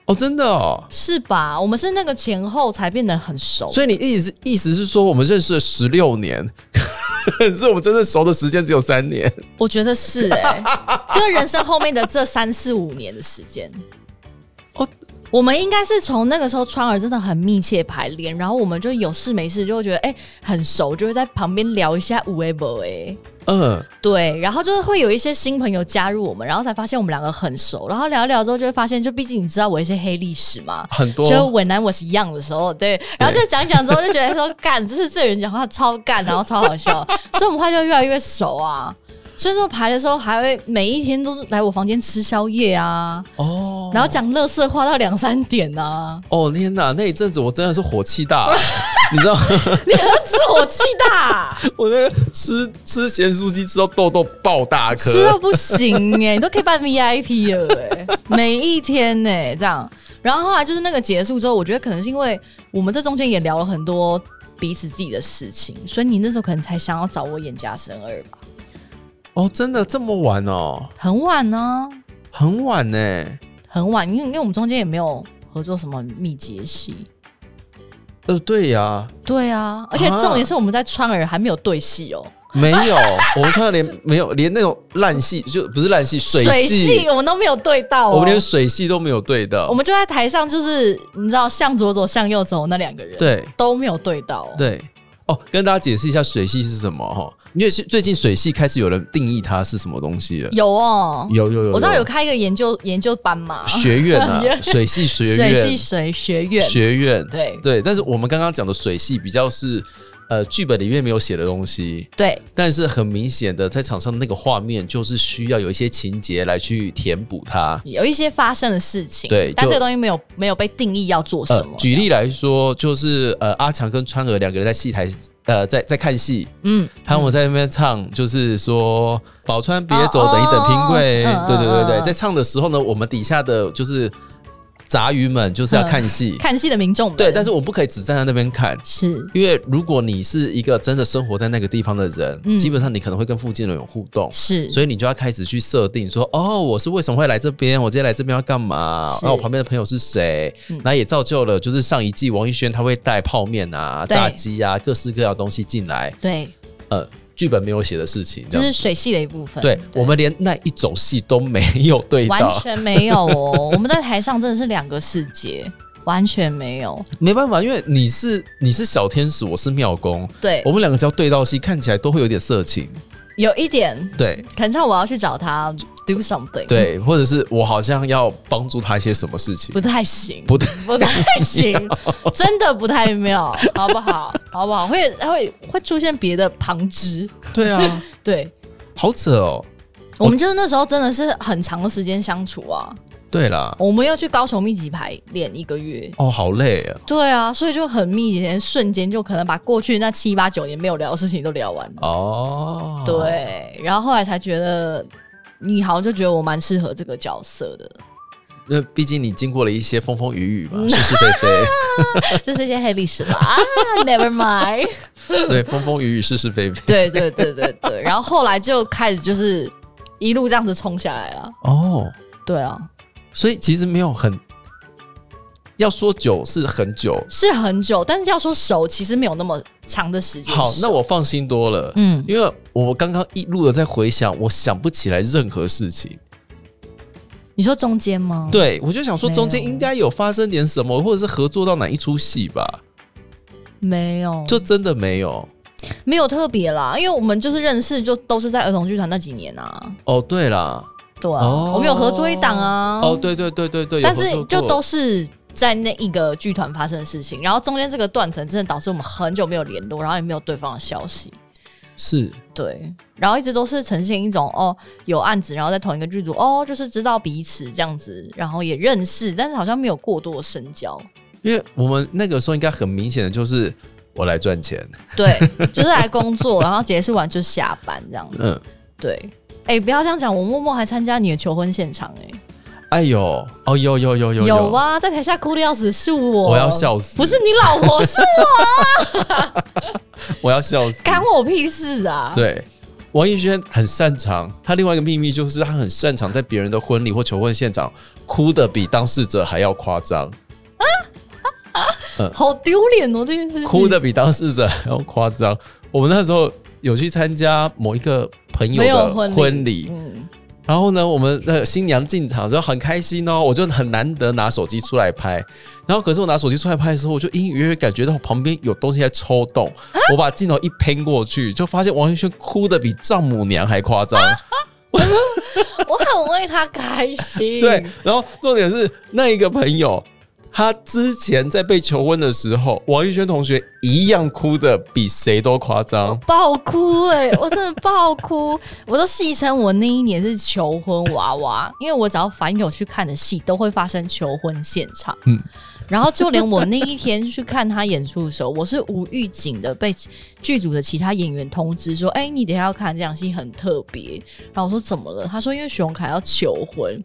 哦，真的哦。是吧？我们是那个前后才变得很熟。所以你意思意思是说，我们认识了十六年，可 <laughs> 是我们真正熟的时间只有三年。我觉得是哎、<laughs> 就是人生后面的这三四五年的时间。哦我们应该是从那个时候川儿真的很密切排练，然后我们就有事没事就会觉得哎、很熟，就会在旁边聊一下五 A 博哎，嗯，对，然后就是会有一些新朋友加入我们，然后才发现我们两个很熟，然后聊一聊之后就会发现，就毕竟你知道我一些黑历史嘛，很多。就 when I was young 的时候，对，然后就讲一讲之后就觉得说干，这是这人讲话超干，然后超好笑，所以我们后来就越来越熟啊。所以说排的时候还会每一天都是来我房间吃宵夜啊，哦，然后讲乐色话到两三点啊，哦天哪，那一阵子我真的是火气大，<laughs> 你知道，你何止火气大，<laughs> 我那个吃吃咸酥鸡吃到痘痘爆大颗，吃到不行哎、你都可以办 VIP 了哎、每一天呢、这样。然后后来就是那个结束之后，我觉得可能是因为我们这中间也聊了很多彼此自己的事情，所以你那时候可能才想要找我演《加生二》吧。哦，真的这么晚哦，很晚呢、很晚呢。很晚，因为因为我们中间也没有合作什么密接戏。呃，对呀、对啊，而且重点是我们在川儿还没有对戏哦，没有，<laughs> 我们穿连没有连那种烂戏，就不是烂戏，水戏，我们都没有对到、哦，我们连水戏都没有对到。我们就在台上，就是你知道向左走向右走那两个人，对。都没有对到。对哦，跟大家解释一下水系是什么哈，因为是最近水系开始有人定义它是什么东西了。有哦，有有有，我知道有。开一个研究研究班嘛，学院啊，水 <laughs> 系学院。水系院，水学院，学院，对。对。但是我们刚刚讲的水系比较是呃剧本里面没有写的东西，对但是很明显的在场上的那个画面就是需要有一些情节来去填补它。有一些发生的事情，对但这个东西没有没有被定义要做什么。，呃举例来说，就是呃阿强跟川娥两个人在戏台。呃，在在看戏，嗯，他们在那边唱，就是说“宝川别走，哦等一等平贵”哦对对对对，在唱的时候呢，我们底下的就是杂鱼们就是要看戏，看戏的民众们。对，但是我不可以只站在那边看，是。因为如果你是一个真的生活在那个地方的人，嗯。基本上你可能会跟附近的人有互动。是，所以你就要开始去设定说，哦，我是为什么会来这边？我今天来这边要干嘛？是。然后我旁边的朋友是谁？嗯。那也造就了，就是上一季王艺轩他会带泡面啊、炸鸡啊、各式各样的东西进来，对，呃，剧本没有写的事情，这是水系的一部分。对我们连那一种戏都没有对完，全没有哦，<laughs> 我们在台上真的是两个世界，完全没有。没办法，因为你是你是小天使，我是妙公，对。我，们两个只要对到戏，看起来都会有点色情，有一点，对。可能像我要去找他 do something，，对，或者是我好像要帮助他一些什么事情不，太行，不太 <laughs> 不太行，<laughs> 真的不太妙，好不好？好不好？会会会出现别的旁支，对啊，<laughs> 对。好扯哦。我们就是那时候真的是很长的时间相处啊，对啦，我们要去高雄密集排练一个月，哦，好累啊。对啊，所以就很密集，瞬间就可能把过去那七八九年没有聊的事情都聊完了。哦，，对，然后后来才觉得你好像就觉得我蛮适合这个角色的，因为毕竟你经过了一些风风雨雨嗯嘛，<laughs> 是是非非，<laughs> 这是一些黑历史吧啊，<laughs> Never mind。对，风风雨雨，是是非非。对对对对对，然后后来就开始就是一路这样子冲下来了。哦，对啊，所以其实没有很，要说久是很久。是很久，但是要说熟，其实没有那么长的时间。好，那我放心多了。嗯，因为我刚刚一路的在回想，我想不起来任何事情。你说中间吗？对，我就想说中间应该有发生点什么，或者是合作到哪一出戏吧，没有，就真的没有。没有特别啦，因为我们就是认识，就都是在儿童剧团那几年啊。哦，对啦，对啊，哦我们有合作一档啊。哦，对对对对对，但是就都是在那一个剧团发生的事情，然后中间这个断层真的导致我们很久没有联络，然后也没有对方的消息。是对，然后一直都是呈现一种哦有案子，然后在同一个剧组哦，就是知道彼此这样子，然后也认识，但是好像没有过多的深交。因为我们那个时候应该很明显的就是我来赚钱，对，<laughs> 就是来工作，然后结束完就下班这样子。嗯，对，哎、不要这样讲，我默默还参加你的求婚现场、哎，哎呦，哦有有有有有。啊，在台下哭的要死是我，我要笑死。不是你老婆是我，<laughs> 我要笑死。干我屁事啊！对，王艺轩很擅长，他另外一个秘密就是他很擅长在别人的婚礼或求婚现场哭的比当事者还要夸张，<laughs> 好丢脸哦，这件事情。哭的比当事者还要夸张。我们那时候有去参加某一个朋友的婚礼，嗯，然后呢，我们的新娘进场就很开心哦，我就很难得拿手机出来拍。然后可是我拿手机出来拍的时候，我就隐隐约约感觉到旁边有东西在抽动。我把镜头一偏过去，就发现王云轩哭的比丈母娘还夸张。我很为他开心。<laughs> 对，然后重点是那一个朋友，他之前在被求婚的时候，王玉轩同学一样哭的比谁都夸张。爆哭哎、我真的爆哭，<laughs> 我都戏称我那一年是求婚娃娃，因为我只要凡有去看的戏，都会发生求婚现场。嗯嗯，然后就连我那一天去看他演出的时候，我是无预警的被剧组的其他演员通知说：“哎、你等下要看这场戏很特别。”然后我说：“怎么了？”他说：“因为许荣凯要求婚。”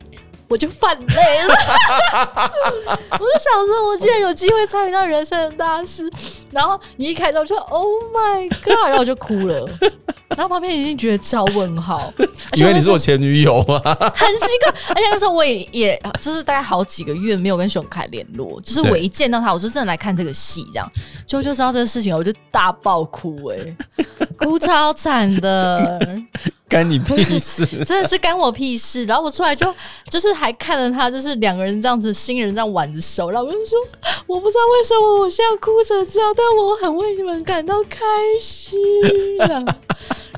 我就犯累了，<laughs> 我就想说，我竟然有机会参与到人生的大事，然后你一开头就 Oh my God，然后我就哭了，然后旁边一定觉得超问号，而且因为你是我前女友啊，很奇怪，而且那时候我也也就是大概好几个月没有跟熊凯联络，就是我一见到他，我就真的来看这个戏，这样就就知道这个事情，我就大爆哭、欸，哭超惨的。<laughs> 干你屁事！真的是干我屁事。然后我出来就就是还看着他，就是两个人这样子，新人这样挽着手，然后我就说，我不知道为什么我现在哭成这样，但我很为你们感到开心。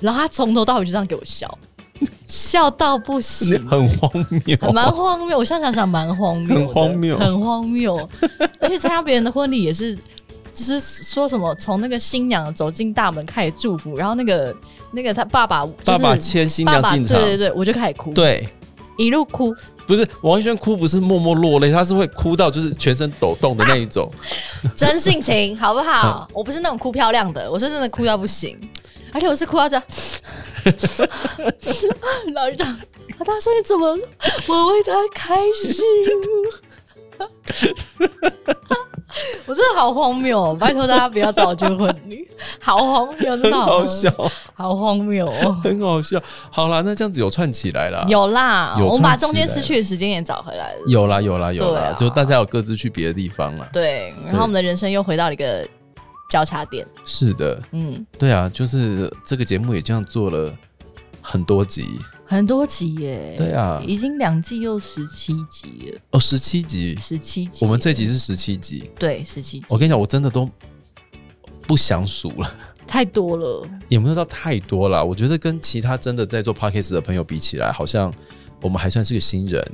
然后他从头到尾就这样给我笑，<laughs> 笑到不行。很荒谬，很蛮荒谬，我现在想想蛮荒谬，很荒谬很荒谬。而且参加别人的婚礼也是，就是说什么从那个新娘走进大门开始祝福，然后那个那个他爸爸、就是、爸爸牵新娘进场，对对对，我就开始哭，，对一路哭，不是王艺轩哭，不是默默落泪，他是会哭到就是全身抖动的那一种。<laughs> 真性情，好不好？我不是那种哭漂亮的，我是真的哭到不行，而且我是哭到这样，然后就这样，他说你怎么了？我为他开心。<laughs> 我真的好荒谬哦！拜托大家不要找我去婚礼，好荒谬，真的好好笑，，好荒谬哦！很好笑。好啦，那这样子有串起来啦，有啦，有我们把中间失去的时间也找回来了。有啦，有啦，有啦，啊就大家有各自去别的地方了。对，然后我们的人生又回到了一个交叉点。是的，嗯，对啊，就是这个节目也这样做了很多集很多集耶。对啊已经两季又十七集了，哦，十七集，十七集。我们这集是十七集。对十七集，我跟你讲，我真的都不想数了，<laughs> 太多了。也没有到太多了。我觉得跟其他真的在做 podcast 的朋友比起来，好像我们还算是个新人。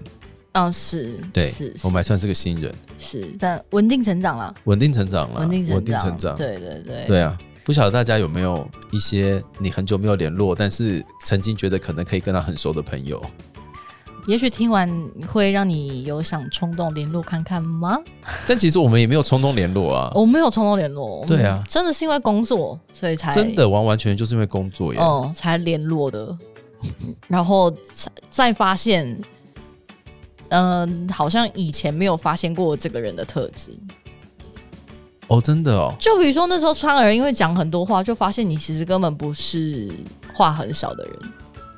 啊，是，对是，我们还算是个新人，是，但稳定成长了，稳定成长了，稳定成长。对对对，对啊，不晓得大家有没有一些你很久没有联络，但是曾经觉得可能可以跟他很熟的朋友？也许听完会让你有想冲动联络看看吗？<laughs> 但其实我们也没有冲动联络啊，我没有冲动联络，对啊真的是因为工作，所以才真的完完全全就是因为工作耶。哦才联络的，<laughs> 然后再再发现，嗯、好像以前没有发现过这个人的特质。哦，真的哦，就比如说那时候川儿因为讲很多话，就发现你其实根本不是话很少的人，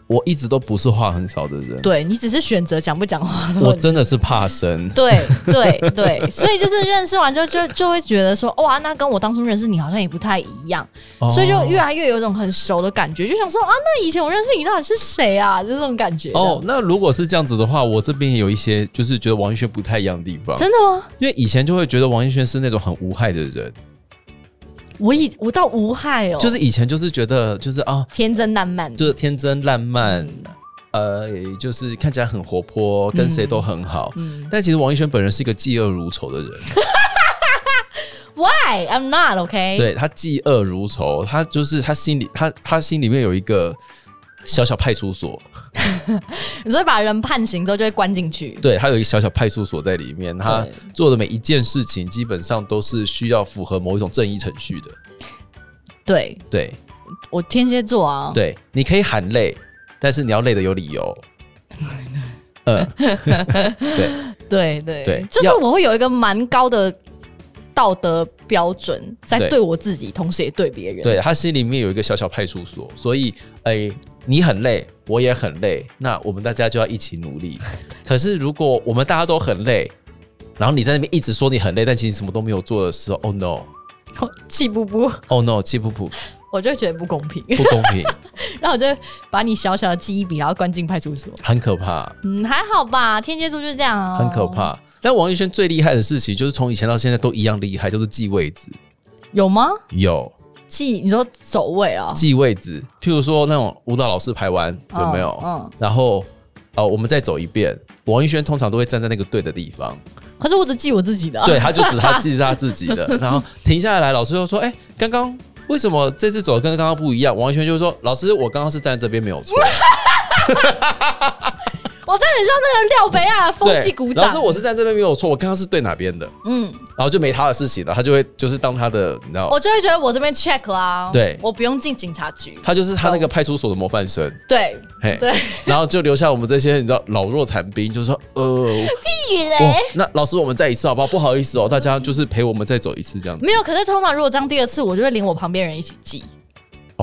我一直都不是话很少的人，对你只是选择讲不讲话。我真的是怕生。对对对，所以就是认识完之后就就会觉得说，哇，那跟我当初认识你好像也不太一样，哦所以就越来越有一种很熟的感觉，就想说啊，那以前我认识你到底是谁啊？就这种感觉。哦，，那如果是这样子的话，我这边也有一些就是觉得王艺轩不太一样的地方，真的吗？因为以前就会觉得王艺轩是那种很无害的人，我以我到无害哦，就是以前就是觉得就是啊，天真烂漫，就是天真烂漫，嗯。呃，就是看起来很活泼，跟谁都很好。嗯但其实王艺轩本人是一个嫉恶如仇的人，，<laughs> Why? I'm not OK？，对他嫉恶如仇，他就是他心里他他心里面有一个小小派出所，<laughs> 你说把人判刑之后就会关进去，对他有一个小小派出所在里面，他做的每一件事情基本上都是需要符合某一种正义程序的。对。对。我天蝎座啊，对，你可以喊累，但是你要累的有理由。<laughs> 嗯，<laughs> 对。对对。对就是我会有一个蛮高的道德标准，在对。对我自己，同时也对别人。对，他心里面有一个小小派出所，所以哎、你很累，我也很累，那我们大家就要一起努力。<laughs> 可是如果我们大家都很累，然后你在那边一直说你很累，但其实什么都没有做的时候，Oh no，Oh 气不不，no，气不不我就觉得不公平，不公平，<laughs> 然后我就把你小小的记忆笔，然后关进派出所。很可怕，嗯，还好吧，天蝎座就是这样啊、很可。怕。但王艺轩最厉害的事情，就是从以前到现在都一样厉害，就是记位置。有吗？有记你说走位啊？记位置，譬如说那种舞蹈老师排完有没有？嗯，然后呃，我们再走一遍。王艺轩通常都会站在那个对的地方，可是我只记我自己的、啊。对，他就只他 <laughs> 记他自己的，然后停下来，老师就说：“哎、刚刚为什么这次走的跟刚刚不一样？”王艺轩就说：“老师，我刚刚是站在这边没有错，<laughs> 我真的很像那个廖北亚的风气鼓对，掌。老师我是站在这边没有错，我刚刚是对哪边的，嗯，然后就没他的事情了，他就会就是当他的，你知道，我就会觉得我这边 check 啦，对我不用进警察局。他就是他那个派出所的模范生，对嘿，对，然后就留下我们这些你知道老弱残兵，就说呃，屁哇嘞，，那老师我们再一次好不好？不好意思哦，大家就是陪我们再走一次这样子。没有。可是通常如果这样第二次，我就会连我旁边人一起记。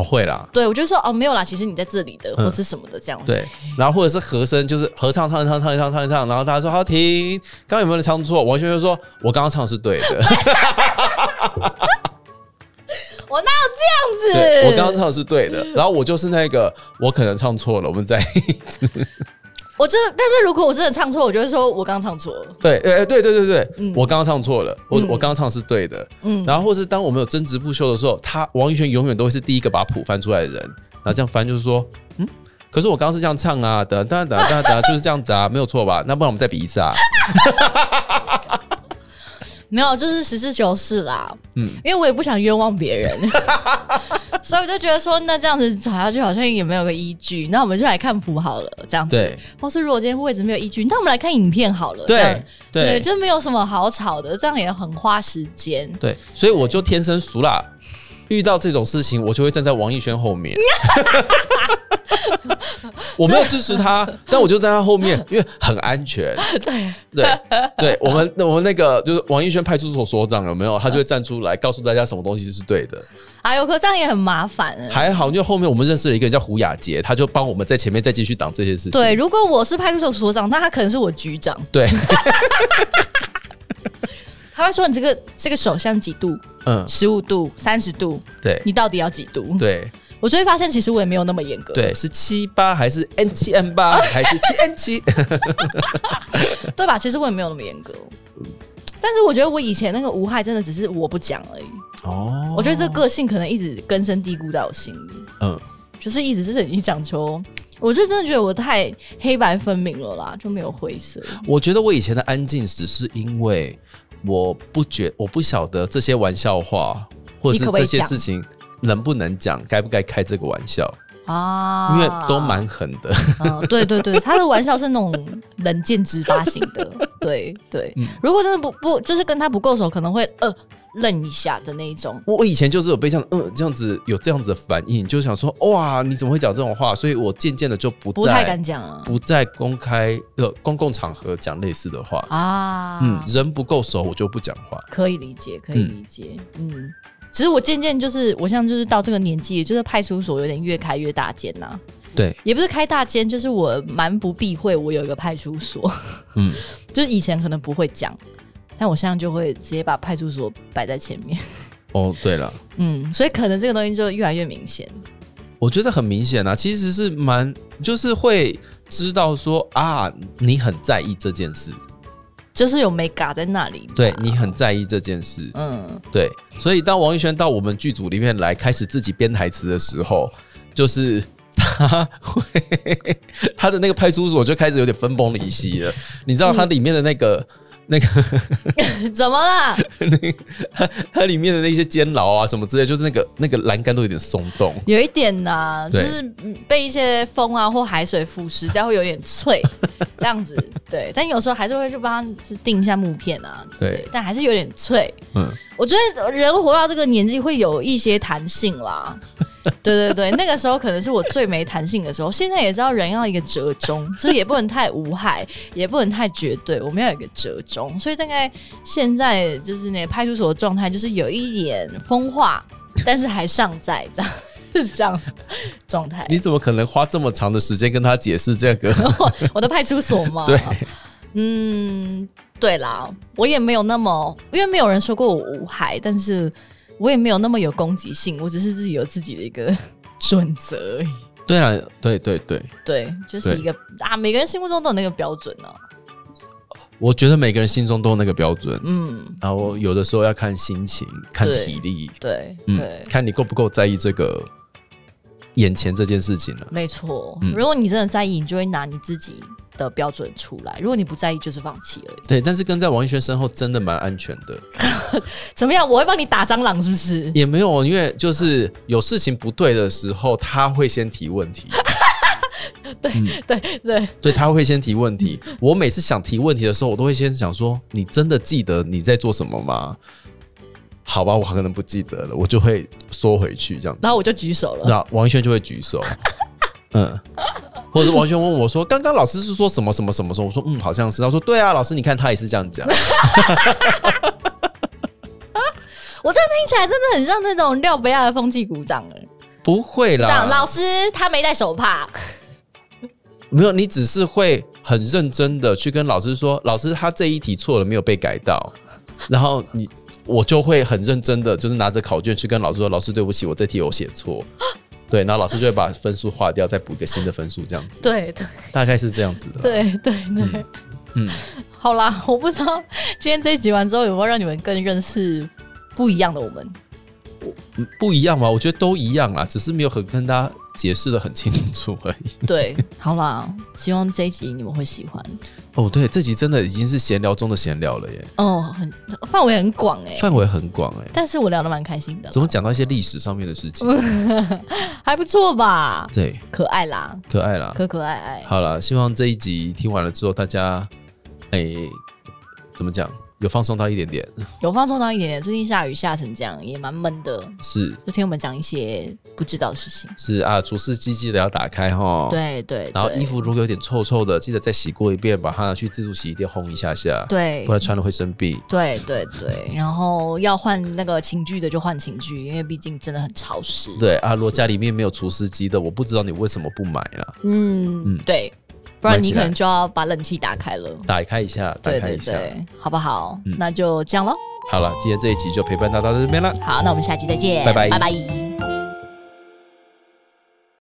哦，会啦，对，我就说哦，没有啦，其实你在这里的，嗯或是什么的这样。对，然后或者是和声，就是合唱唱一唱唱一唱唱一唱，然后大家说好停，刚刚有没有人唱错？王轩就说我刚刚唱的是对的，<laughs> 我哪有这样子？我刚刚唱的是对的，然后我就是那个我可能唱错了，我们再我真的，但是如果我真的唱错，我就会说我刚刚唱错了。对，呃，对对对对，嗯。我刚刚唱错了，我嗯。我刚刚唱的是对的，嗯，然后或是当我们有争执不休的时候，他王一轩永远都会是第一个把谱翻出来的人，然后这样翻就是说，嗯，可是我刚刚是这样唱啊，等等等等等，就是这样子啊，<laughs> 没有错吧？那不然我们再比一次啊，<laughs> 没有，就是实事求是啦。嗯，因为我也不想冤枉别人，<laughs> 所以我就觉得说，那这样子吵下去好像也没有个依据。那我们就来看谱好了，这样子。对或是如果今天位置没有依据，那我们来看影片好了。对对，对就没有什么好吵的，这样也很花时间。对，所以我就天生俗辣，遇到这种事情，我就会站在王艺轩后面。<laughs> 我没有支持他，<laughs> 但我就在他后面，因为很安全。对，对对，我们我们那个就是王艺轩派出所所长有没有？他就会站出来告诉大家什么东西是对的。哎呦，可这样也很麻烦欸。还好，因为后面我们认识了一个人叫胡雅杰，他就帮我们在前面再继续挡这些事情。对，如果我是派出所所长，那他可能是我局长，对，<laughs> 他会说你这个这个手像几度，嗯，十五度、三十度，对你到底要几度？对我就会发现，其实我也没有那么严格。对，是七八还是 N 七 N 八 <laughs> 还是七 N 七？<laughs> 对吧？其实我也没有那么严格。但是我觉得我以前那个无害真的只是我不讲而已。哦我觉得这个个性可能一直根深蒂固在我心里，嗯，就是一直是你讲求，我是真的觉得我太黑白分明了啦，就没有灰色。我觉得我以前的安静只是因为我不觉我不晓得这些玩笑话或者是这些事情能不能讲，该不该开这个玩笑，啊，因为都蛮狠的。嗯，对对对，他的玩笑是那种冷箭直发型的，对对。嗯如果真的不不，就是跟他不够熟，可能会呃愣一下的那一种。我我以前就是有被这样嗯这样子有这样子的反应，就想说哇你怎么会讲这种话？所以我渐渐的就不不太敢讲啊不在公开呃公共场合讲类似的话。啊，嗯，人不够熟我就不讲话。可以理解，可以理解，嗯。其实我渐渐就是，我像就是到这个年纪，就是派出所有点越开越大间呐、对，也不是开大间，就是我蛮不避讳，我有一个派出所，嗯，<laughs> 就是以前可能不会讲，但我现在就会直接把派出所摆在前面，<laughs> 哦，对了，嗯，所以可能这个东西就越来越明显。我觉得很明显啊，其实是蛮就是会知道说啊，你很在意这件事，就是有没嘎在那里，对你很在意这件事，嗯，对，所以当王艺轩到我们剧组里面来开始自己编台词的时候，就是他会 <laughs> 他的那个派出所就开始有点分崩离析了。你知道他里面的那个、那个 <laughs> 怎么啦？<laughs> 它里面的那些监牢啊什么之类，就是那个那个栏杆都有点松动。有一点呐、就是嗯被一些风啊或海水腐蚀掉，会有点脆，<laughs> 这样子。对，但有时候还是会去帮他就定一下木片啊之类对，但还是有点脆。嗯，我觉得人活到这个年纪会有一些弹性啦。<laughs> 对对对，那个时候可能是我最没弹性的时候。现在也知道人要一个折中，所以也不能太无害，<laughs> 也不能太绝对，我们要有一个折中。所以大概现在就是那派出所的状态，就是有一点风化，但是还尚在这样。<laughs> 是这样状态，你怎么可能花这么长的时间跟他解释这个？我的派出所吗？对，嗯，对啦，我也没有那么，因为没有人说过我无害，但是我也没有那么有攻击性，我只是自己有自己的一个准则而已。对啊，对对对对，就是一个啊，每个人心目中都有那个标准呢。我觉得每个人心中都有那个标准，嗯，然后有的时候要看心情、看体力，对，嗯，看你够不够在意这个。眼前这件事情了，没错。如果你真的在意，你就会拿你自己的标准出来；如果你不在意，就是放弃而已。对，但是跟在王一轩身后真的蛮安全的。<laughs> 怎么样？我会帮你打蟑螂，是不是？<laughs> 也没有，因为就是有事情不对的时候，他会先提问题。<laughs> 对对对，对他会先提问题。我每次想提问题的时候，我都会先想说：你真的记得你在做什么吗？好吧，我可能不记得了，我就会缩回去这样子。然后我就举手了。那王一轩就会举手，嗯，或者王一轩问我说：“刚刚老师是说什么什么什么时候？”我说：“嗯，好像是。”他说：“对啊，老师，你看他也是这样讲。<laughs> ”我这样听起来真的很像那种廖贝亚的风纪鼓掌哎，不会啦，老师他没带手帕，没有，你只是会很认真的去跟老师说：“老师，他这一题错了，没有被改到。”然后你。我就会很认真的，就是拿着考卷去跟老师说：“老师，对不起，我这题有写错。”对，然后老师就会把分数划掉，再补一个新的分数，这样子。对对，大概是这样子的。对对对，嗯，好啦，我不知道今天这一集完之后有没有让你们更认识不一样的我们。不一样吗？我觉得都一样啊，只是没有很跟大家解释的很清楚而已。对，好啦，希望这一集你们会喜欢。哦，对，这集真的已经是闲聊中的闲聊了耶。哦，很范围很广哎，范围很广哎，但是我聊的蛮开心的。怎么讲到一些历史上面的事情？<laughs> 还不错吧？对，可爱啦，可爱啦，可可爱爱。好了，希望这一集听完了之后，大家哎，怎么讲？有放松到一点点，有放松到一点点。最近下雨下成这样，也蛮闷的。是，就听我们讲一些不知道的事情。是啊，除湿机记得要打开哈。对对。然后衣服如果有点臭臭的，记得再洗过一遍，把它拿去自助洗衣店烘一下下。对。不然穿了会生病。对对对。然后要换那个寝具的就换寝具，因为毕竟真的很潮湿。对啊，如果家里面没有除湿机的，我不知道你为什么不买了。嗯嗯，对。不然你可能就要把冷气打开了，打开一下，打开一下，好不好？那就这样喽。好了，今天这一集就陪伴大家到这边了。好，那我们下期再见，拜拜，拜拜。